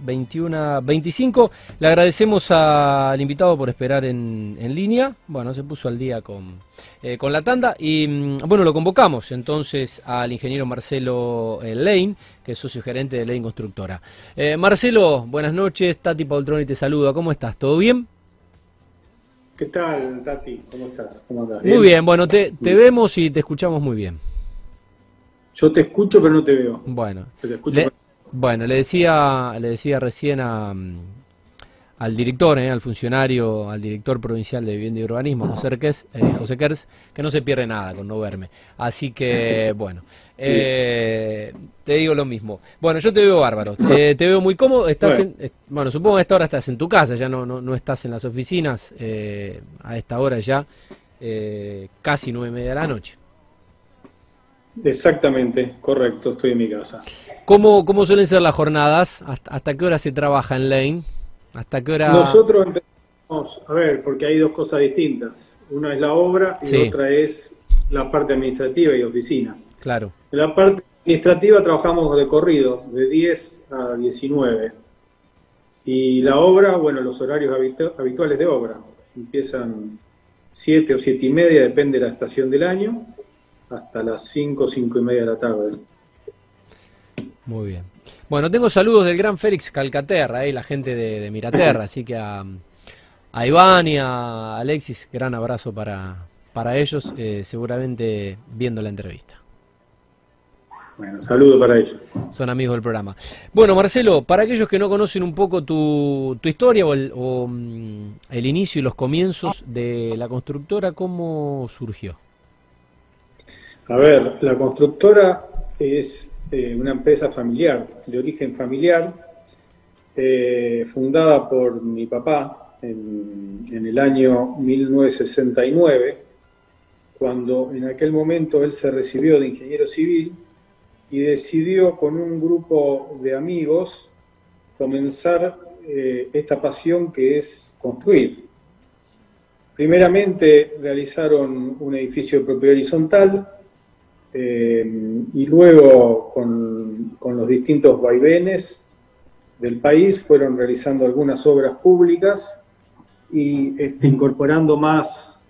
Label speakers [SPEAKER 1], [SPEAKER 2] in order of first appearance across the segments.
[SPEAKER 1] 21 25. Le agradecemos al invitado por esperar en, línea. Bueno, se puso al día con, eh, con la tanda. Y mm, bueno, lo convocamos entonces al ingeniero Marcelo eh, Lane, que es socio gerente de Lane Constructora. Eh, Marcelo, buenas noches. Tati Paultroni te saluda. ¿Cómo estás? ¿Todo bien?
[SPEAKER 2] ¿Qué tal, Tati? ¿Cómo estás?
[SPEAKER 1] Muy bien, bueno, te, te vemos y te escuchamos muy bien.
[SPEAKER 2] Yo te escucho, pero no te veo.
[SPEAKER 1] Bueno. Te escucho, bueno, le decía, le decía recién a, mm, al director, eh, al funcionario, al director provincial de Vivienda y Urbanismo, José Kers, eh, José que no se pierde nada con no verme. Así que, bueno, eh, te digo lo mismo. Bueno, yo te veo bárbaro, te veo muy cómodo. Estás bueno. En, bueno, supongo que a esta hora estás en tu casa, ya no, no, no estás en las oficinas, a esta hora ya, casi nueve y media de la noche.
[SPEAKER 2] Exactamente, correcto, estoy en mi casa.
[SPEAKER 1] ¿Cómo, cómo suelen ser las jornadas? ¿Hasta, qué hora se trabaja en Lane? ¿Hasta qué hora?
[SPEAKER 2] Nosotros empezamos, a ver, porque hay dos cosas distintas. Una es la obra y otra es la parte administrativa y oficina.
[SPEAKER 1] Claro.
[SPEAKER 2] En la parte administrativa trabajamos de corrido, de 10 a 19. Y la obra, bueno, los horarios habituales de obra. Empiezan 7 o 7 y media, depende de la estación del año hasta las 5, 5 y media de la tarde.
[SPEAKER 1] Muy bien. Bueno, tengo saludos del gran Félix Calcaterra, ahí la gente de, Miraterra, así que a, Iván y a Alexis, gran abrazo para, para ellos, eh, seguramente viendo la entrevista.
[SPEAKER 2] Bueno, saludos para ellos.
[SPEAKER 1] Son amigos del programa. Bueno, Marcelo, para aquellos que no conocen un poco tu, tu historia o, el, o mm, el inicio y los comienzos de la constructora, ¿cómo surgió?
[SPEAKER 2] A ver, la constructora es eh, una empresa familiar, de origen familiar, eh, fundada por mi papá en, el año 1969, cuando en aquel momento él se recibió de ingeniero civil y decidió con un grupo de amigos comenzar eh, esta pasión que es construir. Primeramente realizaron un edificio de propiedad horizontal, eh, y luego con, los distintos vaivenes del país fueron realizando algunas obras públicas y este, incorporando más,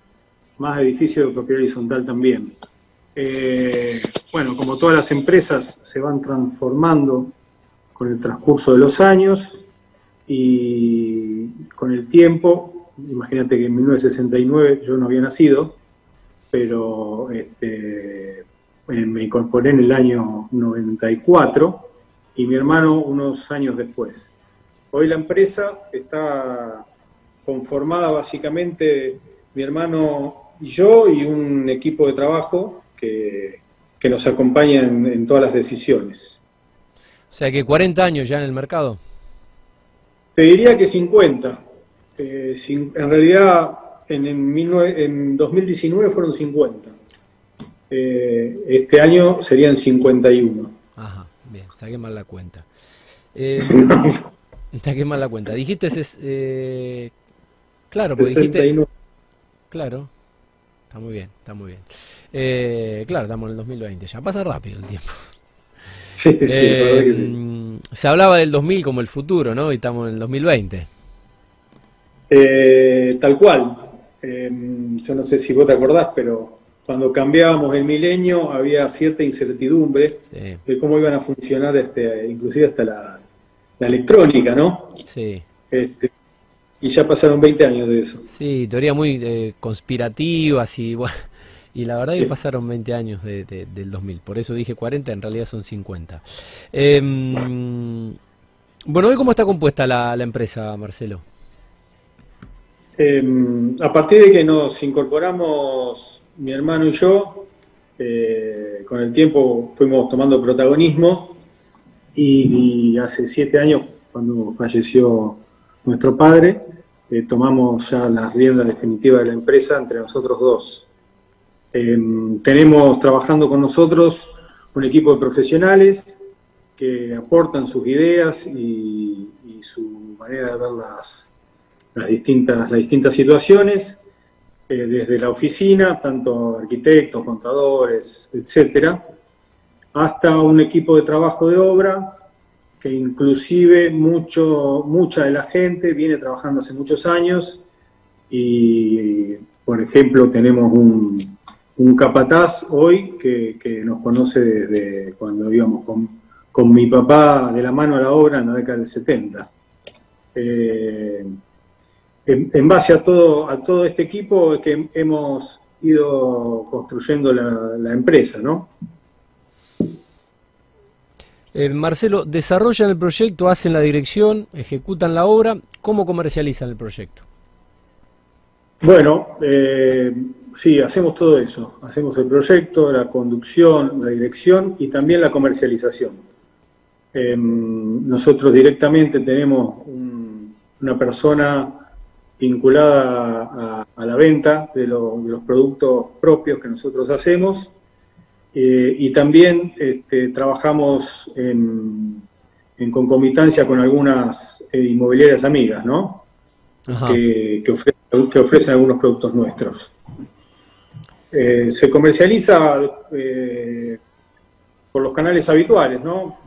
[SPEAKER 2] más edificios de propiedad horizontal también. Eh, bueno, como todas las empresas se van transformando con el transcurso de los años y con el tiempo, imagínate que en 1969 yo no había nacido, pero este, me incorporé en el año 94 y mi hermano unos años después. Hoy la empresa está conformada básicamente mi hermano y yo y un equipo de trabajo que, nos acompaña en, todas las decisiones.
[SPEAKER 1] O sea que 40 años ya en el mercado.
[SPEAKER 2] Te diría que 50. Eh, en realidad en, en 2019 fueron 50. Eh, este año serían 51.
[SPEAKER 1] Ajá, bien, saqué mal la cuenta. Eh, saqué mal la cuenta. Dijiste, es, eh, claro, porque dijiste... Claro, está muy bien, está muy bien. Eh, claro, estamos en el 2020, ya pasa rápido el tiempo.
[SPEAKER 2] Sí, sí, que sí.
[SPEAKER 1] Se hablaba del 2000 como el futuro, ¿no? Y estamos en el 2020.
[SPEAKER 2] tal cual. yo no sé si vos te acordás, pero cuando cambiábamos el milenio había cierta incertidumbre de cómo iban a funcionar, este, inclusive hasta la, electrónica, ¿no?
[SPEAKER 1] Sí.
[SPEAKER 2] Este, y ya pasaron 20 años de eso.
[SPEAKER 1] Sí, teoría muy eh, conspirativas y bueno, y la verdad que pasaron 20 años del 2000, por eso dije 40, en realidad son 50. Em, bueno, ¿hoy cómo está compuesta la, empresa, Marcelo?
[SPEAKER 2] Em, a partir de que nos incorporamos mi hermano y yo, eh, con el tiempo fuimos tomando protagonismo y, hace siete años, cuando falleció nuestro padre, eh, tomamos ya la rienda definitiva de la empresa entre nosotros dos. Em, tenemos trabajando con nosotros un equipo de profesionales que aportan sus ideas y, su manera de ver las, distintas, las distintas situaciones eh, desde la oficina, tanto arquitectos, contadores, etcétera, hasta un equipo de trabajo de obra que inclusive mucho, mucha de la gente viene trabajando hace muchos años y, por ejemplo, tenemos un, un capataz hoy que, nos conoce de, cuando íbamos con, con, mi papá de la mano a la obra en la década del 70. Eh, en, base a todo, a todo este equipo que hemos ido construyendo la, la empresa, ¿no?
[SPEAKER 1] Eh, Marcelo, desarrollan el proyecto, hacen la dirección, ejecutan la obra, ¿cómo comercializan el proyecto?
[SPEAKER 2] Bueno, eh, sí, hacemos todo eso. Hacemos el proyecto, la conducción, la dirección y también la comercialización. Em, nosotros directamente tenemos una persona vinculada a, la venta de, de, los productos propios que nosotros hacemos eh, y también este, trabajamos en, concomitancia con algunas eh, inmobiliarias amigas, ¿no? Que, ofrecen, algunos productos nuestros. Eh, se comercializa por los canales habituales, ¿no?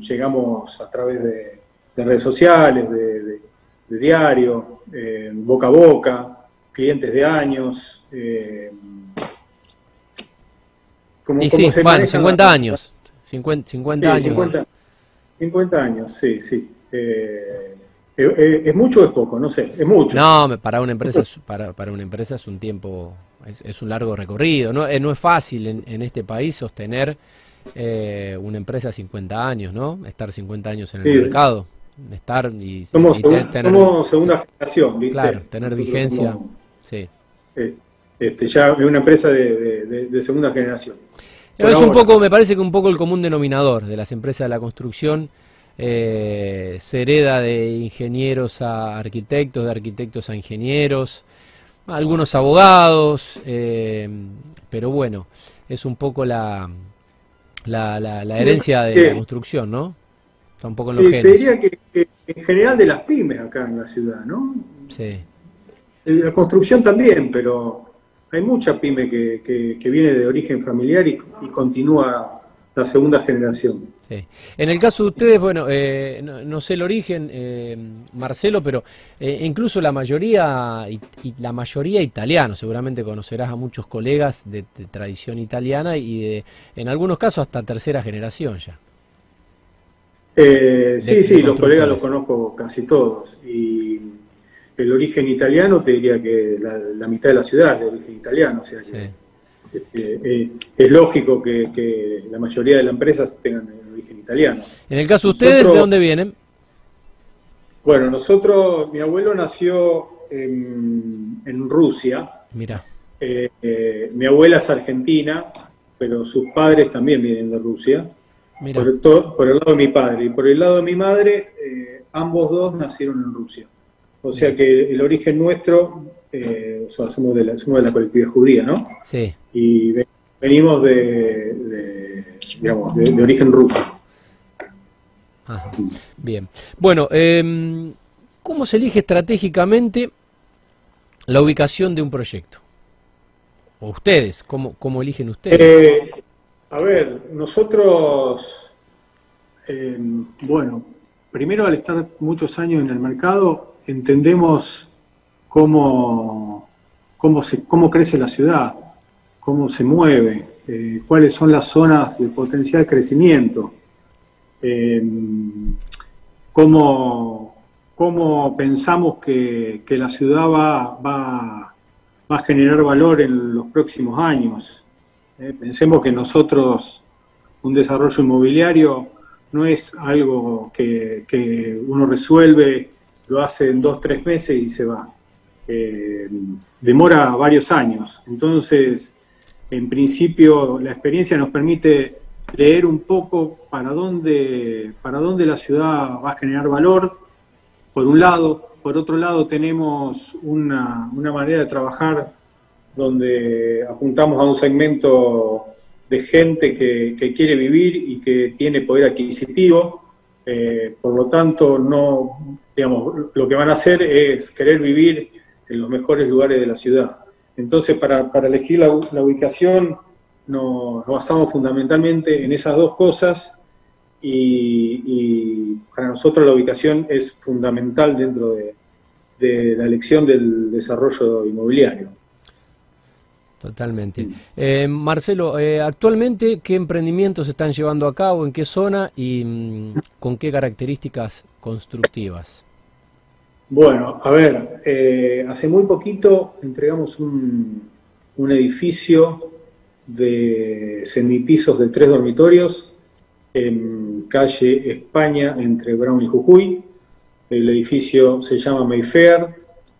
[SPEAKER 2] llegamos a través de, redes sociales, de, de diario, boca a boca, clientes de años,
[SPEAKER 1] y sí, bueno, 50 años. 50, 50 años.
[SPEAKER 2] 50, años, sí, sí. Eh, eh, eh, ¿Es mucho o es poco? No sé, es mucho.
[SPEAKER 1] No, para una empresa, para, para una empresa es un tiempo, es, un largo recorrido. No, no es fácil en, este país sostener una empresa de 50 años, ¿no? Estar 50 años en el mercado. Estar y,
[SPEAKER 2] somos, tener, segunda generación, ¿viste?
[SPEAKER 1] Claro, tener vigencia. sí.
[SPEAKER 2] Este, ya es una empresa de segunda generación
[SPEAKER 1] es un poco, me parece que un poco el común denominador de las empresas de la construcción. Eh, se hereda de ingenieros a arquitectos, de arquitectos a ingenieros, algunos abogados, eh, pero bueno, es un poco la, la, la, herencia de la construcción, ¿no?
[SPEAKER 2] Está un poco en los genes. Te diría que, en general de las pymes acá en la ciudad, ¿no?
[SPEAKER 1] Sí. Eh,
[SPEAKER 2] la construcción también, pero hay mucha pyme que, viene de origen familiar y, continúa la segunda generación.
[SPEAKER 1] Sí. En el caso de ustedes, bueno, eh, no, sé el origen, eh, Marcelo, pero eh, incluso la mayoría, y, la mayoría italiano, seguramente conocerás a muchos colegas de, tradición italiana y de, en algunos casos hasta tercera generación ya.
[SPEAKER 2] Sí, sí, los colegas los conozco casi todos y el origen italiano, te diría que la, mitad de la ciudad es de origen italiano, o sea que este, eh, es lógico que, la mayoría de las empresas tengan el origen italiano.
[SPEAKER 1] En el caso de ustedes, ¿de dónde vienen?
[SPEAKER 2] Bueno, nosotros, mi abuelo nació en, Rusia.
[SPEAKER 1] Mira.
[SPEAKER 2] Eh, eh, mi abuela es argentina, pero sus padres también vienen de Rusia. Mira. Por, el, lado de mi padre. Y por el lado de mi madre, ambos dos nacieron en Rusia. O sea que el origen nuestro, eh, o sea, somos de, la, de la colectividad judía, ¿no?
[SPEAKER 1] Sí.
[SPEAKER 2] Y venimos de, digamos, de, origen ruso.
[SPEAKER 1] Ajá. Bien. Bueno, eh, ¿cómo se elige estratégicamente la ubicación de un proyecto? ¿O ustedes? ¿Cómo, cómo eligen ustedes?
[SPEAKER 2] Eh, a ver, nosotros, em, bueno, primero al estar muchos años en el mercado, entendemos cómo, cómo, se, cómo crece la ciudad, cómo se mueve, eh, cuáles son las zonas de potencial crecimiento, eh, cómo, pensamos que, la ciudad va, va, a generar valor en los próximos años. Eh, pensemos que nosotros, un desarrollo inmobiliario, no es algo que, que uno resuelve lo hace en dos, tres meses y se va. Eh, demora varios años. Entonces, en principio, la experiencia nos permite leer un poco para dónde, para dónde la ciudad va a generar valor, por un lado. Por otro lado, tenemos una, manera de trabajar donde apuntamos a un segmento de gente que, quiere vivir y que tiene poder adquisitivo. Eh, por lo tanto, no, digamos, lo que van a hacer es querer vivir en los mejores lugares de la ciudad. Entonces, para, elegir la, ubicación, nos, basamos fundamentalmente en esas dos cosas y, para nosotros la ubicación es fundamental dentro de, la elección del desarrollo inmobiliario.
[SPEAKER 1] Totalmente. Eh, Marcelo, eh, actualmente, ¿qué emprendimientos se están llevando a cabo? ¿En qué zona y mm, con qué características constructivas?
[SPEAKER 2] Bueno, a ver, eh, hace muy poquito entregamos un, un edificio de semipisos de tres dormitorios en calle España entre Brown y Jujuy. El edificio se llama Mayfair,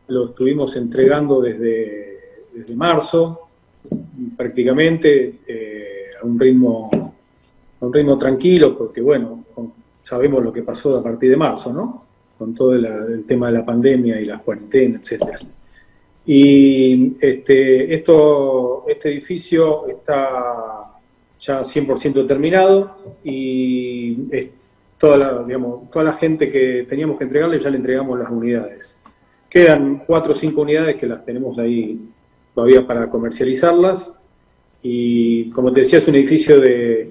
[SPEAKER 2] lo estuvimos entregando desde, desde marzo, prácticamente eh, a, un ritmo, a un ritmo tranquilo, porque bueno, sabemos lo que pasó a partir de marzo, ¿no? Con todo el tema de la pandemia y las cuarentenas, etcétera. Y este, esto, este edificio está ya 100% terminado y toda, la, digamos, toda la gente que teníamos que entregarle ya le entregamos las unidades. Quedan cuatro o cinco unidades que las tenemos ahí todavía para comercializarlas. Y como te decía, es un edificio de,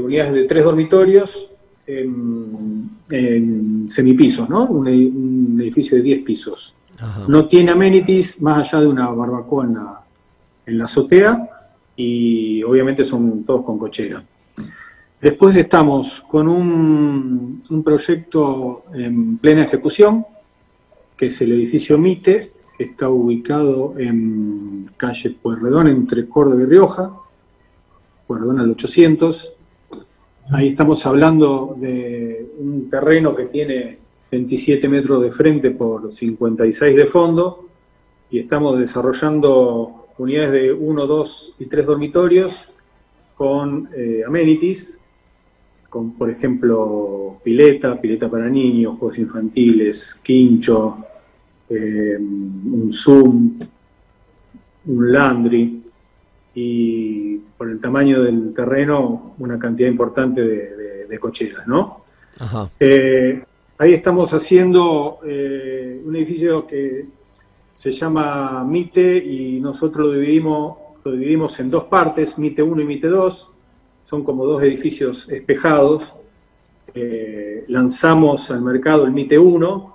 [SPEAKER 2] unidades de tres dormitorios en, semipisos, ¿no? Un, un edificio de 10 pisos. No tiene amenities más allá de una barbacoa en la, azotea y obviamente son todos con cochera. Después estamos con un, proyecto en plena ejecución, que es el edificio MITE, que está ubicado en calle Pueyrredón, entre Córdoba y Rioja, Pueyrredón al 800. Ahí estamos hablando de un terreno que tiene 27 metros de frente por 56 de fondo y estamos desarrollando unidades de 1, 2 y 3 dormitorios con eh, amenities, con por ejemplo pileta, pileta para niños, juegos infantiles, quincho, eh, un Zoom, un landry y por el tamaño del terreno una cantidad importante de, cocheras, ¿no? Ajá. Eh, Ahí estamos haciendo eh, un edificio que se llama MITE y nosotros lo dividimos, lo dividimos en dos partes, MITE 1 y MITE 2. Son como dos edificios espejados. Eh, lanzamos al mercado el MITE 1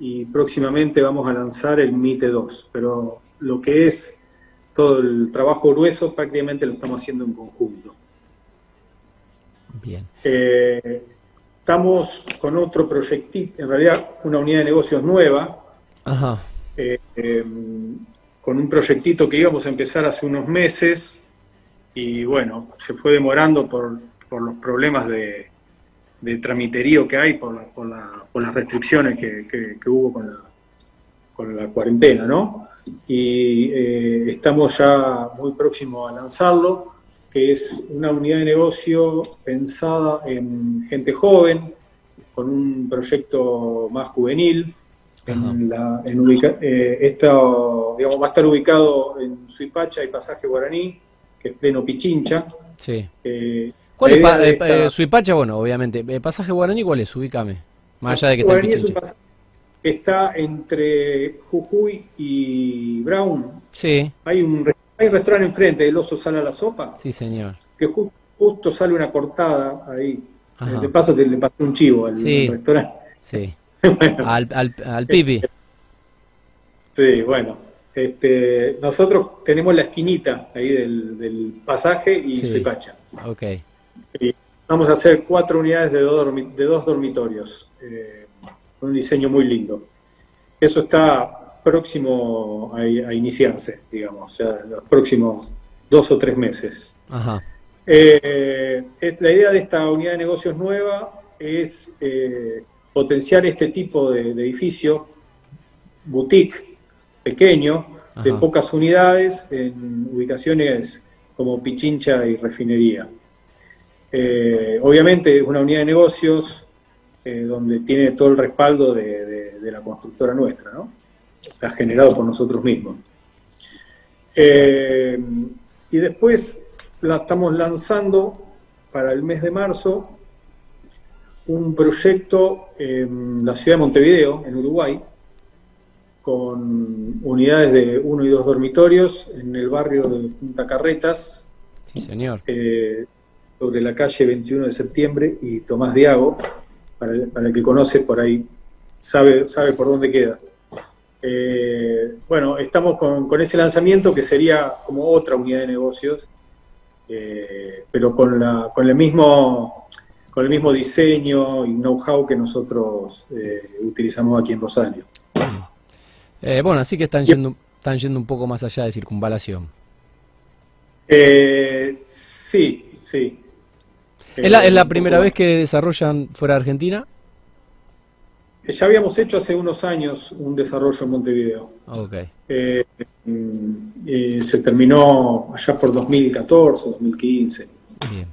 [SPEAKER 2] y próximamente vamos a lanzar el MITE 2. Pero lo que es todo el trabajo grueso prácticamente lo estamos haciendo en conjunto. Bien. Eh, Estamos con otro proyectito, en realidad una unidad de negocios nueva, eh, em, con un proyectito que íbamos a empezar hace unos meses y bueno, se fue demorando por, los problemas de, tramiterío que hay, por, las restricciones que, hubo con la, con la, cuarentena, ¿no? Y eh, estamos ya muy próximos a lanzarlo que es una unidad de negocio pensada en gente joven, con un proyecto más juvenil. En la, eh, digamos, va a estar ubicado en Suipacha y Pasaje Guaraní, que es pleno Pichincha.
[SPEAKER 1] Sí. Eh, ¿Cuál es eh, Suipacha? Bueno, obviamente. ¿Pasaje Guaraní cuál es? Ubícame. Más allá de que está en Pichincha.
[SPEAKER 2] está entre Jujuy y Brown.
[SPEAKER 1] Sí.
[SPEAKER 2] Hay un hay un restaurante enfrente, el oso sale a la sopa.
[SPEAKER 1] Sí, señor.
[SPEAKER 2] Que justo sale una cortada ahí. De paso te le pasó un chivo al, restaurante.
[SPEAKER 1] Sí. al, al, pipi.
[SPEAKER 2] Sí, bueno. Este, nosotros tenemos la esquinita ahí del, pasaje y sí. pacha.
[SPEAKER 1] Ok.
[SPEAKER 2] Vamos a hacer cuatro unidades de dos, de dos dormitorios. Eh, un diseño muy lindo. Eso está próximo a, iniciarse, digamos, o sea, los próximos dos o tres meses. Eh, la idea de esta unidad de negocios nueva es eh, potenciar este tipo de, edificio, boutique, pequeño, de pocas unidades, en ubicaciones como Pichincha y Refinería. Eh, obviamente es una unidad de negocios donde tiene todo el respaldo de, de la constructora nuestra, ¿no? está generado por nosotros mismos. Eh, y después la estamos lanzando para el mes de marzo un proyecto en la ciudad de Montevideo, en Uruguay, con unidades de uno y dos dormitorios en el barrio de Punta Carretas.
[SPEAKER 1] Sí, señor.
[SPEAKER 2] Eh, sobre la calle 21 de septiembre y Tomás Diago, para el, para el que conoce por ahí, sabe, sabe por dónde queda. Eh, bueno, estamos con, con, ese lanzamiento que sería como otra unidad de negocios, eh, pero con, la, con, el mismo, con el mismo diseño y know-how que nosotros eh, utilizamos aquí en Rosario.
[SPEAKER 1] Bueno, así que están yendo, están yendo un poco más allá de circunvalación.
[SPEAKER 2] Sí, sí.
[SPEAKER 1] ¿Es la, ¿Es la primera vez que desarrollan fuera de Argentina?
[SPEAKER 2] Ya habíamos hecho hace unos años un desarrollo en Montevideo.
[SPEAKER 1] Okay.
[SPEAKER 2] Eh, eh, se terminó allá por 2014, 2015.
[SPEAKER 1] Bien.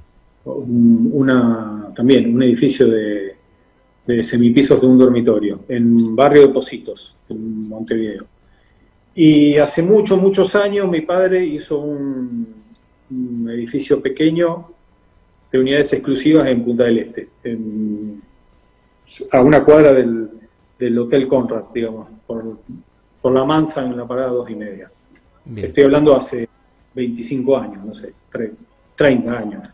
[SPEAKER 2] Una, también un edificio de, de, semipisos de un dormitorio en barrio de Positos, en Montevideo. Y hace muchos, muchos años mi padre hizo un, un edificio pequeño de unidades exclusivas en Punta del Este, en, a una cuadra del, del, Hotel Conrad, digamos, por, por, la Mansa en la parada dos y media.
[SPEAKER 1] Bien.
[SPEAKER 2] Estoy hablando hace 25 años, no sé, 30 años.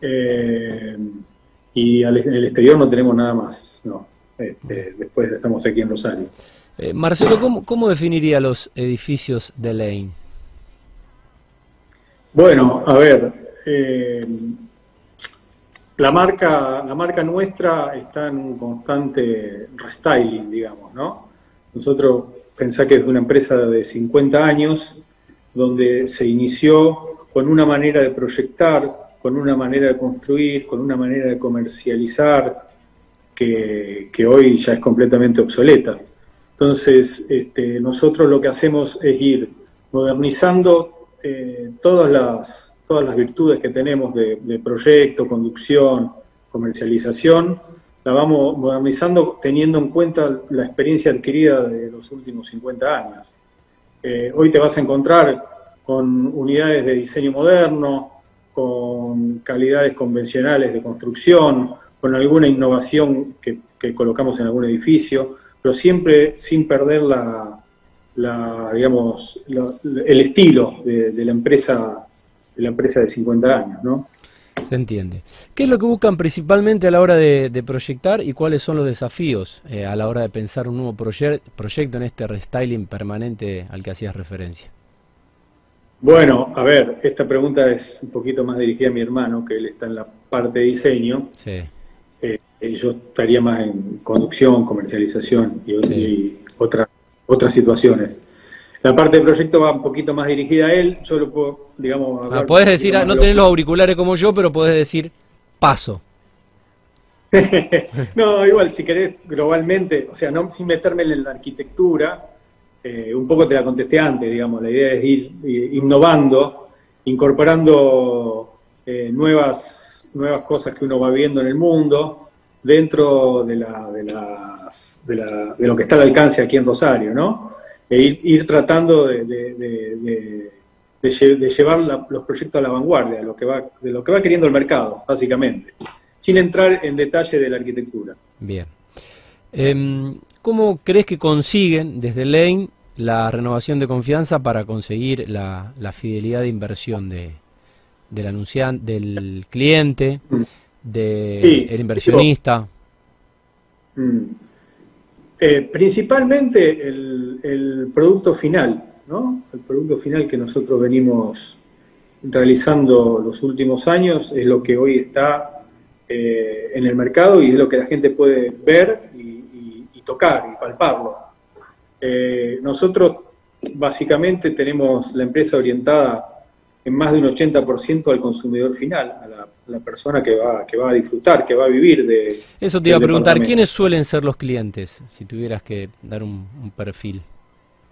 [SPEAKER 2] Eh, y al, en el exterior no tenemos nada más, no. Este, después estamos aquí en Rosario.
[SPEAKER 1] Eh, Marcelo, ¿cómo, ¿cómo, definiría los edificios de Lane?
[SPEAKER 2] Bueno, a ver, eh, la marca, la marca nuestra está en un constante restyling, digamos, ¿no? Nosotros pensá que es una empresa de 50 años, donde se inició con una manera de proyectar, con una manera de construir, con una manera de comercializar, que, que hoy ya es completamente obsoleta. Entonces, este, nosotros lo que hacemos es ir modernizando eh, todas las todas las virtudes que tenemos de, proyecto, conducción, comercialización, la vamos modernizando teniendo en cuenta la experiencia adquirida de los últimos 50 años. Eh, hoy te vas a encontrar con unidades de diseño moderno, con calidades convencionales de construcción, con alguna innovación que, colocamos en algún edificio, pero siempre sin perder la, digamos, el estilo de la empresa de la empresa de 50 años, ¿no?
[SPEAKER 1] Se entiende. ¿Qué es lo que buscan principalmente a la hora de, de proyectar y cuáles son los desafíos eh, a la hora de pensar un nuevo proye proyecto en este restyling permanente al que hacías referencia?
[SPEAKER 2] Bueno, a ver, esta pregunta es un poquito más dirigida a mi hermano, que él está en la parte de diseño.
[SPEAKER 1] Sí.
[SPEAKER 2] Eh, yo estaría más en conducción, comercialización y, sí. y otra, otras situaciones. La parte de proyecto va un poquito más dirigida a él. Yo lo puedo, digamos.
[SPEAKER 1] Ah, puedes decir, no tenés los auriculares como yo, pero puedes decir paso.
[SPEAKER 2] no, igual, si querés, globalmente, o sea, no sin meterme en la arquitectura, eh, un poco te la contesté antes, digamos. La idea es ir, ir innovando, incorporando eh, nuevas, nuevas cosas que uno va viendo en el mundo dentro de, la, de, las, de, la, de lo que está al alcance aquí en Rosario, ¿no? E ir, ir tratando de, de, de, de llevar la, los proyectos a la vanguardia, lo que va, de lo que va queriendo el mercado, básicamente, sin entrar en detalle de la arquitectura.
[SPEAKER 1] Bien. Eh, ¿Cómo crees que consiguen desde Lane la renovación de confianza para conseguir la, la fidelidad de inversión de, del anunciante, del cliente, del
[SPEAKER 2] Sí,
[SPEAKER 1] el inversionista?
[SPEAKER 2] Mm. Eh, principalmente el, producto final, ¿no? El producto final que nosotros venimos realizando los últimos años es lo que hoy está eh, en el mercado y es lo que la gente puede ver y tocar y palparlo. Eh, nosotros básicamente tenemos la empresa orientada en más de un 80% al consumidor final, a la, la, persona que va, que va a disfrutar, que va a vivir de...
[SPEAKER 1] Eso te iba a preguntar, ¿quiénes suelen ser los clientes, si tuvieras que dar un, un perfil?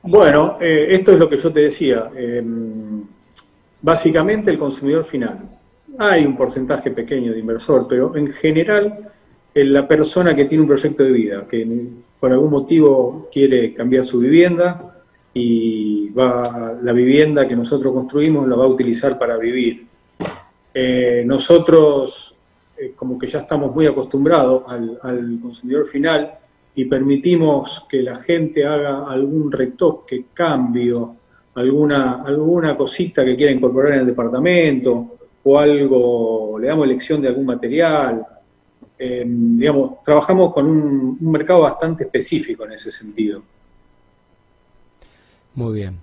[SPEAKER 2] Bueno, eh, esto es lo que yo te decía. Eh, básicamente el consumidor final. Hay un porcentaje pequeño de inversor, pero en general eh, la persona que tiene un proyecto de vida, que por algún motivo quiere cambiar su vivienda, y va la vivienda que nosotros construimos la va a utilizar para vivir. Eh, nosotros eh, como que ya estamos muy acostumbrados al, al, consumidor final y permitimos que la gente haga algún retoque, cambio, alguna, alguna cosita que quiera incorporar en el departamento o algo, le damos elección de algún material. Em, digamos, trabajamos con un, mercado bastante específico en ese sentido.
[SPEAKER 1] Muy bien.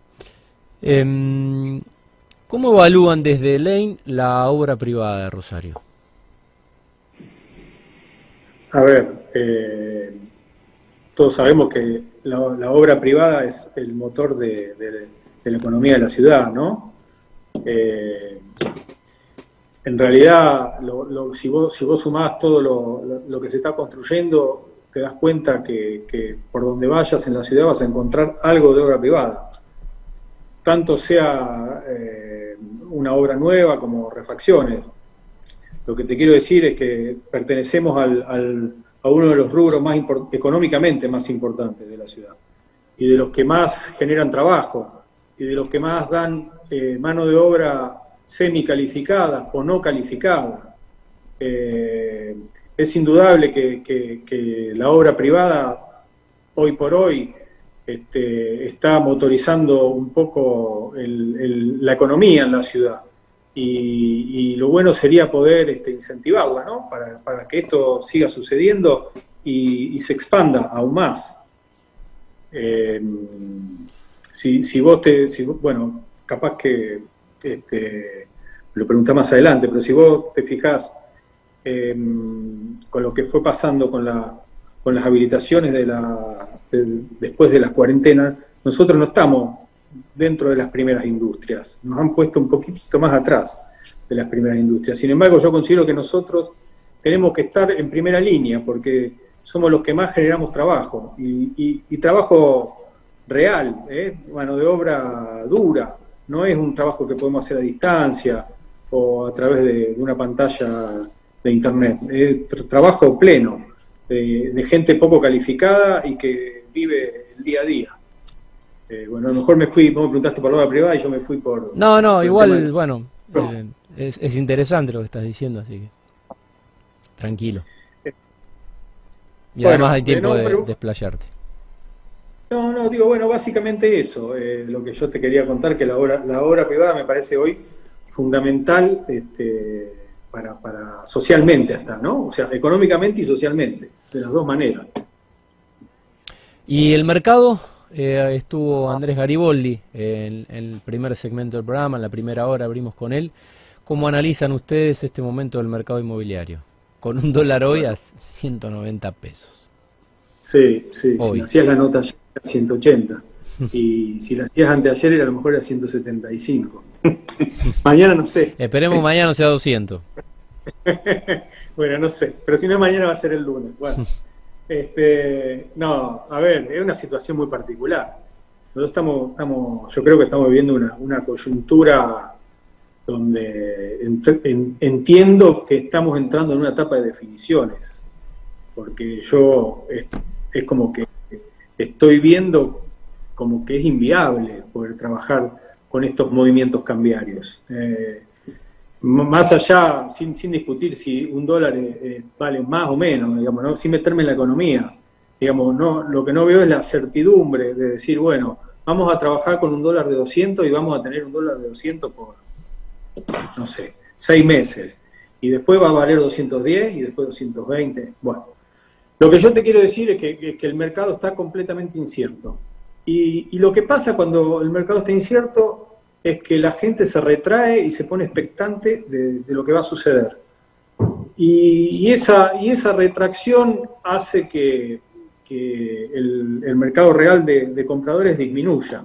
[SPEAKER 1] ¿Cómo evalúan desde Lane la obra privada de Rosario?
[SPEAKER 2] A ver, eh, todos sabemos que la, obra privada es el motor de, la economía de la ciudad, ¿no? Eh, en realidad, si, vos, si vos sumás todo lo, que se está construyendo, te das cuenta que, por donde vayas en la ciudad vas a encontrar algo de obra privada. Tanto sea eh, una obra nueva como refacciones. Lo que te quiero decir es que pertenecemos a uno de los rubros más económicamente más importantes de la ciudad y de los que más generan trabajo y de los que más dan eh, mano de obra semi-calificada o no calificada. Eh, es indudable que, la obra privada hoy por hoy este, está motorizando un poco la economía en la ciudad y, lo bueno sería poder este, incentivarla, ¿no? Para, que esto siga sucediendo y, se expanda aún más. Eh, si, vos te, bueno, capaz que este, lo pregunta más adelante, pero si vos te fijás eh, con lo que fue pasando con, la, con las habilitaciones de la, después de las cuarentenas, nosotros no estamos dentro de las primeras industrias. Nos han puesto un poquito más atrás de las primeras industrias. Sin embargo, yo considero que nosotros tenemos que estar en primera línea porque somos los que más generamos trabajo y, trabajo real, ¿eh? mano de obra dura. No es un trabajo que podemos hacer a distancia o a través de, una pantalla de internet. Es trabajo pleno de gente poco calificada y que vive el día a día. Eh, bueno, a lo mejor me fui, vos me preguntaste por la obra privada y yo me fui por...
[SPEAKER 1] No, no, igual, bueno, eh, es, interesante lo que estás diciendo, así que tranquilo. Eh, y además hay tiempo de desplayarte.
[SPEAKER 2] No, no, digo, bueno, básicamente eso, lo que yo te quería contar, que la obra, la obra privada me parece hoy fundamental este, para, para socialmente hasta, ¿no? O sea, económicamente y socialmente, de las dos maneras.
[SPEAKER 1] ¿Y el mercado? Eh, estuvo Andrés Gariboldi en, el primer segmento del programa, en la primera hora abrimos con él. ¿Cómo analizan ustedes este momento del mercado inmobiliario? Con un dólar hoy a 190 pesos.
[SPEAKER 2] Sí, sí, si hacías la nota ayer era 180 y si la hacías anteayer era a lo mejor era 175. mañana no sé.
[SPEAKER 1] Esperemos mañana sea 200.
[SPEAKER 2] bueno, no sé, pero si no mañana va a ser el lunes. Bueno. Este, no, a ver, es una situación muy particular. Nosotros estamos, estamos yo creo que estamos viviendo una, coyuntura donde entiendo que estamos entrando en una etapa de definiciones, porque yo es, como que estoy viendo como que es inviable poder trabajar con estos movimientos cambiarios. Eh, más allá, sin, sin, discutir si un dólar eh, eh, vale más o menos, digamos, ¿no? sin meterme en la economía. Digamos, no, lo que no veo es la certidumbre de decir, bueno, vamos a trabajar con un dólar de 200 y vamos a tener un dólar de 200 por, no sé, seis meses. Y después va a valer 210 y después 220. Bueno, lo que yo te quiero decir es que, que el mercado está completamente incierto. Y, y lo que pasa cuando el mercado está incierto es que la gente se retrae y se pone expectante de, lo que va a suceder. Y, esa, y esa retracción hace que, el, mercado real de, compradores disminuya.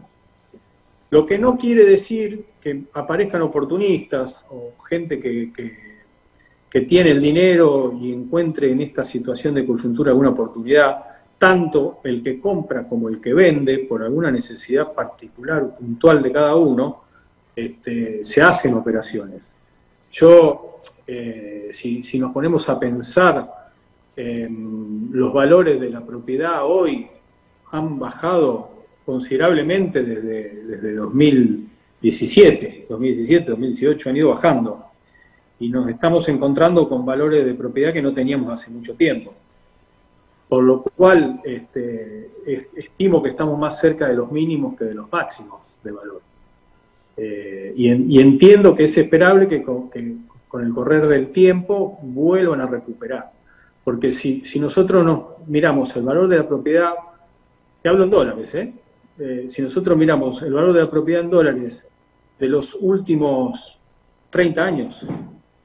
[SPEAKER 2] Lo que no quiere decir que aparezcan oportunistas o gente que, que tiene el dinero y encuentre en esta situación de coyuntura alguna oportunidad, tanto el que compra como el que vende, por alguna necesidad particular o puntual de cada uno, este, se hacen operaciones. Yo, eh, si, nos ponemos a pensar, los valores de la propiedad hoy han bajado considerablemente desde, desde 2017, 2017, 2018 han ido bajando y nos estamos encontrando con valores de propiedad que no teníamos hace mucho tiempo. Por lo cual, este, estimo que estamos más cerca de los mínimos que de los máximos de valor. Eh, y, entiendo que es esperable que con, el correr del tiempo vuelvan a recuperar. Porque si, si nosotros nos miramos el valor de la propiedad, te hablo en dólares, ¿eh? Eh, si nosotros miramos el valor de la propiedad en dólares de los últimos 30 años,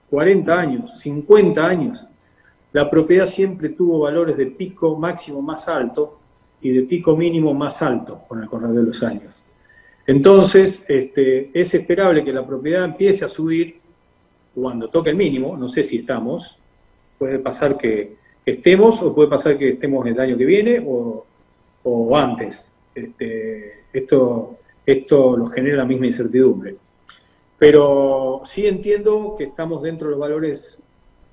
[SPEAKER 2] 40 años, 50 años, la propiedad siempre tuvo valores de pico máximo más alto y de pico mínimo más alto con el correr de los años. Entonces, este, es esperable que la propiedad empiece a subir cuando toque el mínimo, no sé si estamos, puede pasar que estemos o puede pasar que estemos el año que viene o, antes. Este, esto, esto lo genera la misma incertidumbre. Pero sí entiendo que estamos dentro de los valores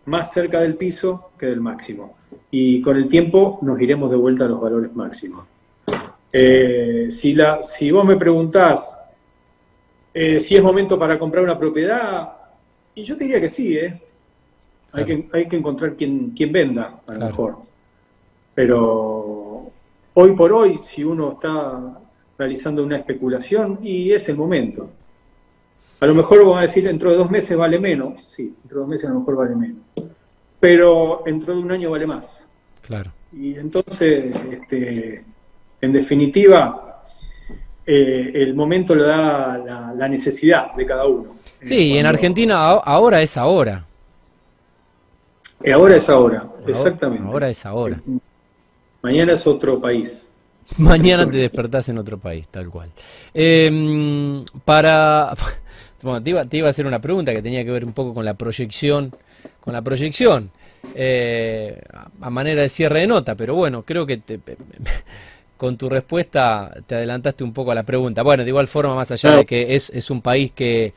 [SPEAKER 2] más cerca del piso que del máximo. Y con el tiempo nos iremos de vuelta a los valores máximos. Eh, si, la, si vos me preguntás eh, si es momento para comprar una propiedad, y yo te diría que sí, ¿eh? Hay, que, hay que encontrar quien, quien venda, a lo mejor. Pero hoy por hoy, si uno está realizando una especulación, y es el momento. A lo mejor vamos a decir, dentro de dos meses vale menos. Sí, dentro de dos meses a lo mejor vale menos. Pero dentro de un año vale más.
[SPEAKER 1] Claro.
[SPEAKER 2] Y entonces, este, en definitiva, eh, el momento lo da la, necesidad de cada uno.
[SPEAKER 1] Sí, y en Argentina ahora es ahora.
[SPEAKER 2] Eh, ahora es ahora, exactamente.
[SPEAKER 1] Ahora es ahora.
[SPEAKER 2] Mañana es otro país.
[SPEAKER 1] Mañana te despertás en otro país, tal cual. Em, para. Bueno, te iba, te iba, a hacer una pregunta que tenía que ver un poco con la proyección. Con la proyección. Eh, a manera de cierre de nota, pero bueno, creo que te, con tu respuesta te adelantaste un poco a la pregunta. Bueno, de igual forma, más allá de que es, es un país que,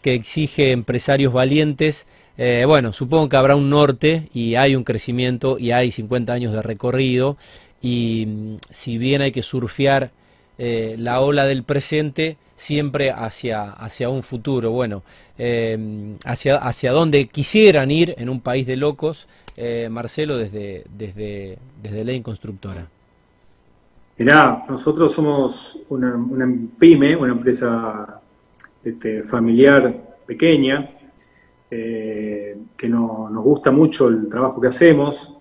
[SPEAKER 1] que exige empresarios valientes, eh, bueno, supongo que habrá un norte y hay un crecimiento y hay 50 años de recorrido y mm, si bien hay que surfear eh, la ola del presente, siempre hacia, hacia un futuro, bueno, eh, hacia, hacia donde quisieran ir en un país de locos, Marcelo, desde, desde, desde Ley Constructora.
[SPEAKER 2] Mirá, nosotros somos una, pyme, una empresa este, familiar pequeña, eh, que nos gusta mucho el trabajo que hacemos,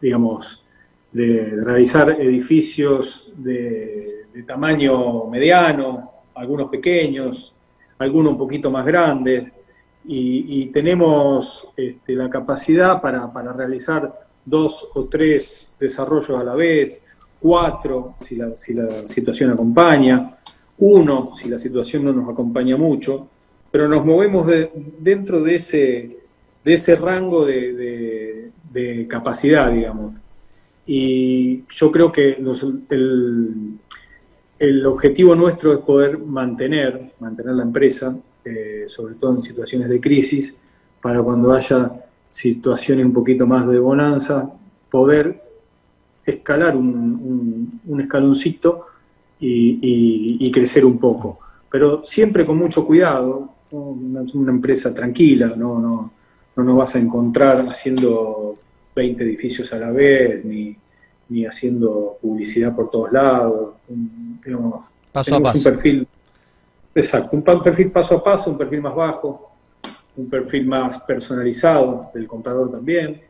[SPEAKER 2] digamos, de realizar edificios de, tamaño mediano, algunos pequeños, algunos un poquito más grandes, y, tenemos este, la capacidad para, para realizar dos o tres desarrollos a la vez, cuatro si la, si la situación acompaña, uno si la situación no nos acompaña mucho, pero nos movemos dentro de ese, de ese rango de, capacidad, digamos. Y yo creo que el, el, objetivo nuestro es poder mantener, mantener la empresa, eh, sobre todo en situaciones de crisis, para cuando haya situaciones un poquito más de bonanza, poder escalar un, escaloncito y, crecer un poco. Pero siempre con mucho cuidado, una, una, empresa tranquila, no, no, no nos vas a encontrar haciendo 20 edificios a la vez, ni, ni haciendo publicidad por todos lados. digamos,
[SPEAKER 1] paso a paso.
[SPEAKER 2] Un perfil, exacto, un perfil paso a paso, un perfil más bajo, un perfil más personalizado del comprador también.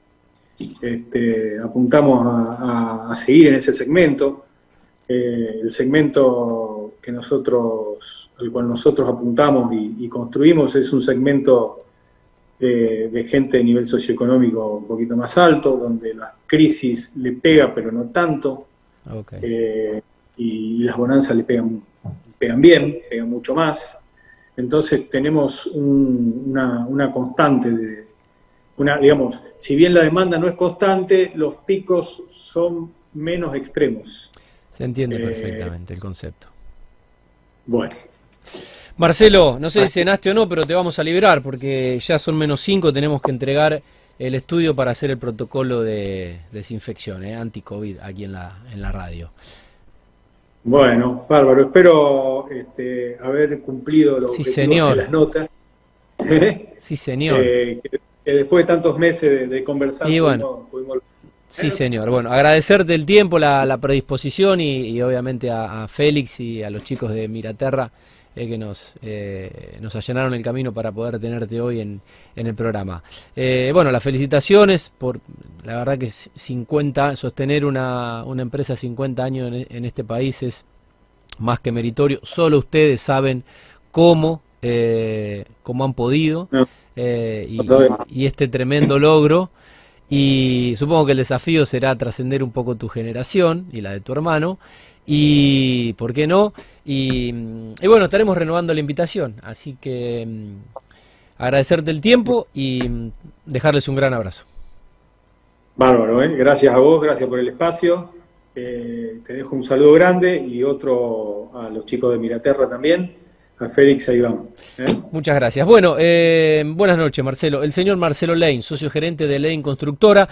[SPEAKER 2] Este, apuntamos a, seguir en ese segmento. Eh, el segmento que nosotros, al cual nosotros apuntamos y, construimos es un segmento de, gente de nivel socioeconómico un poquito más alto, donde la crisis le pega pero no tanto, eh, y, las bonanzas le pegan, pegan bien, pegan mucho más. Entonces tenemos una, constante de, una, digamos, si bien la demanda no es constante, los picos son menos extremos.
[SPEAKER 1] Se entiende eh, perfectamente el concepto.
[SPEAKER 2] Bueno.
[SPEAKER 1] Marcelo, no sé si cenaste o no, pero te vamos a librar porque ya son menos cinco, tenemos que entregar el estudio para hacer el protocolo de desinfección, eh, anti-COVID aquí en la, en la radio.
[SPEAKER 2] Bueno, bárbaro. Espero este, haber cumplido los
[SPEAKER 1] sí, señor.
[SPEAKER 2] de las notas.
[SPEAKER 1] sí, señor.
[SPEAKER 2] Eh, que, después de tantos meses de, conversar,
[SPEAKER 1] y bueno, Sí, señor. Bueno, agradecerte el tiempo, la, predisposición y, obviamente a, Félix y a los chicos de Miraterra eh, que nos, eh, nos allanaron el camino para poder tenerte hoy en, en el programa. Eh, bueno, las felicitaciones por, la verdad que 50, sostener una, una empresa 50 años en, en, este país es más que meritorio. Solo ustedes saben cómo, cómo han podido y, y este tremendo logro. Y supongo que el desafío será trascender un poco tu generación y la de tu hermano. Y, ¿por qué no? Y, bueno, estaremos renovando la invitación. Así que mm, agradecerte el tiempo y mm, dejarles un gran abrazo.
[SPEAKER 2] Bárbaro, ¿eh? gracias a vos, gracias por el espacio. Eh, te dejo un saludo grande y otro a los chicos de Miraterra también a Félix ahí vamos.
[SPEAKER 1] ¿eh? Muchas gracias. Bueno, eh, buenas noches, Marcelo. El señor Marcelo Lane, socio gerente de Lane Constructora.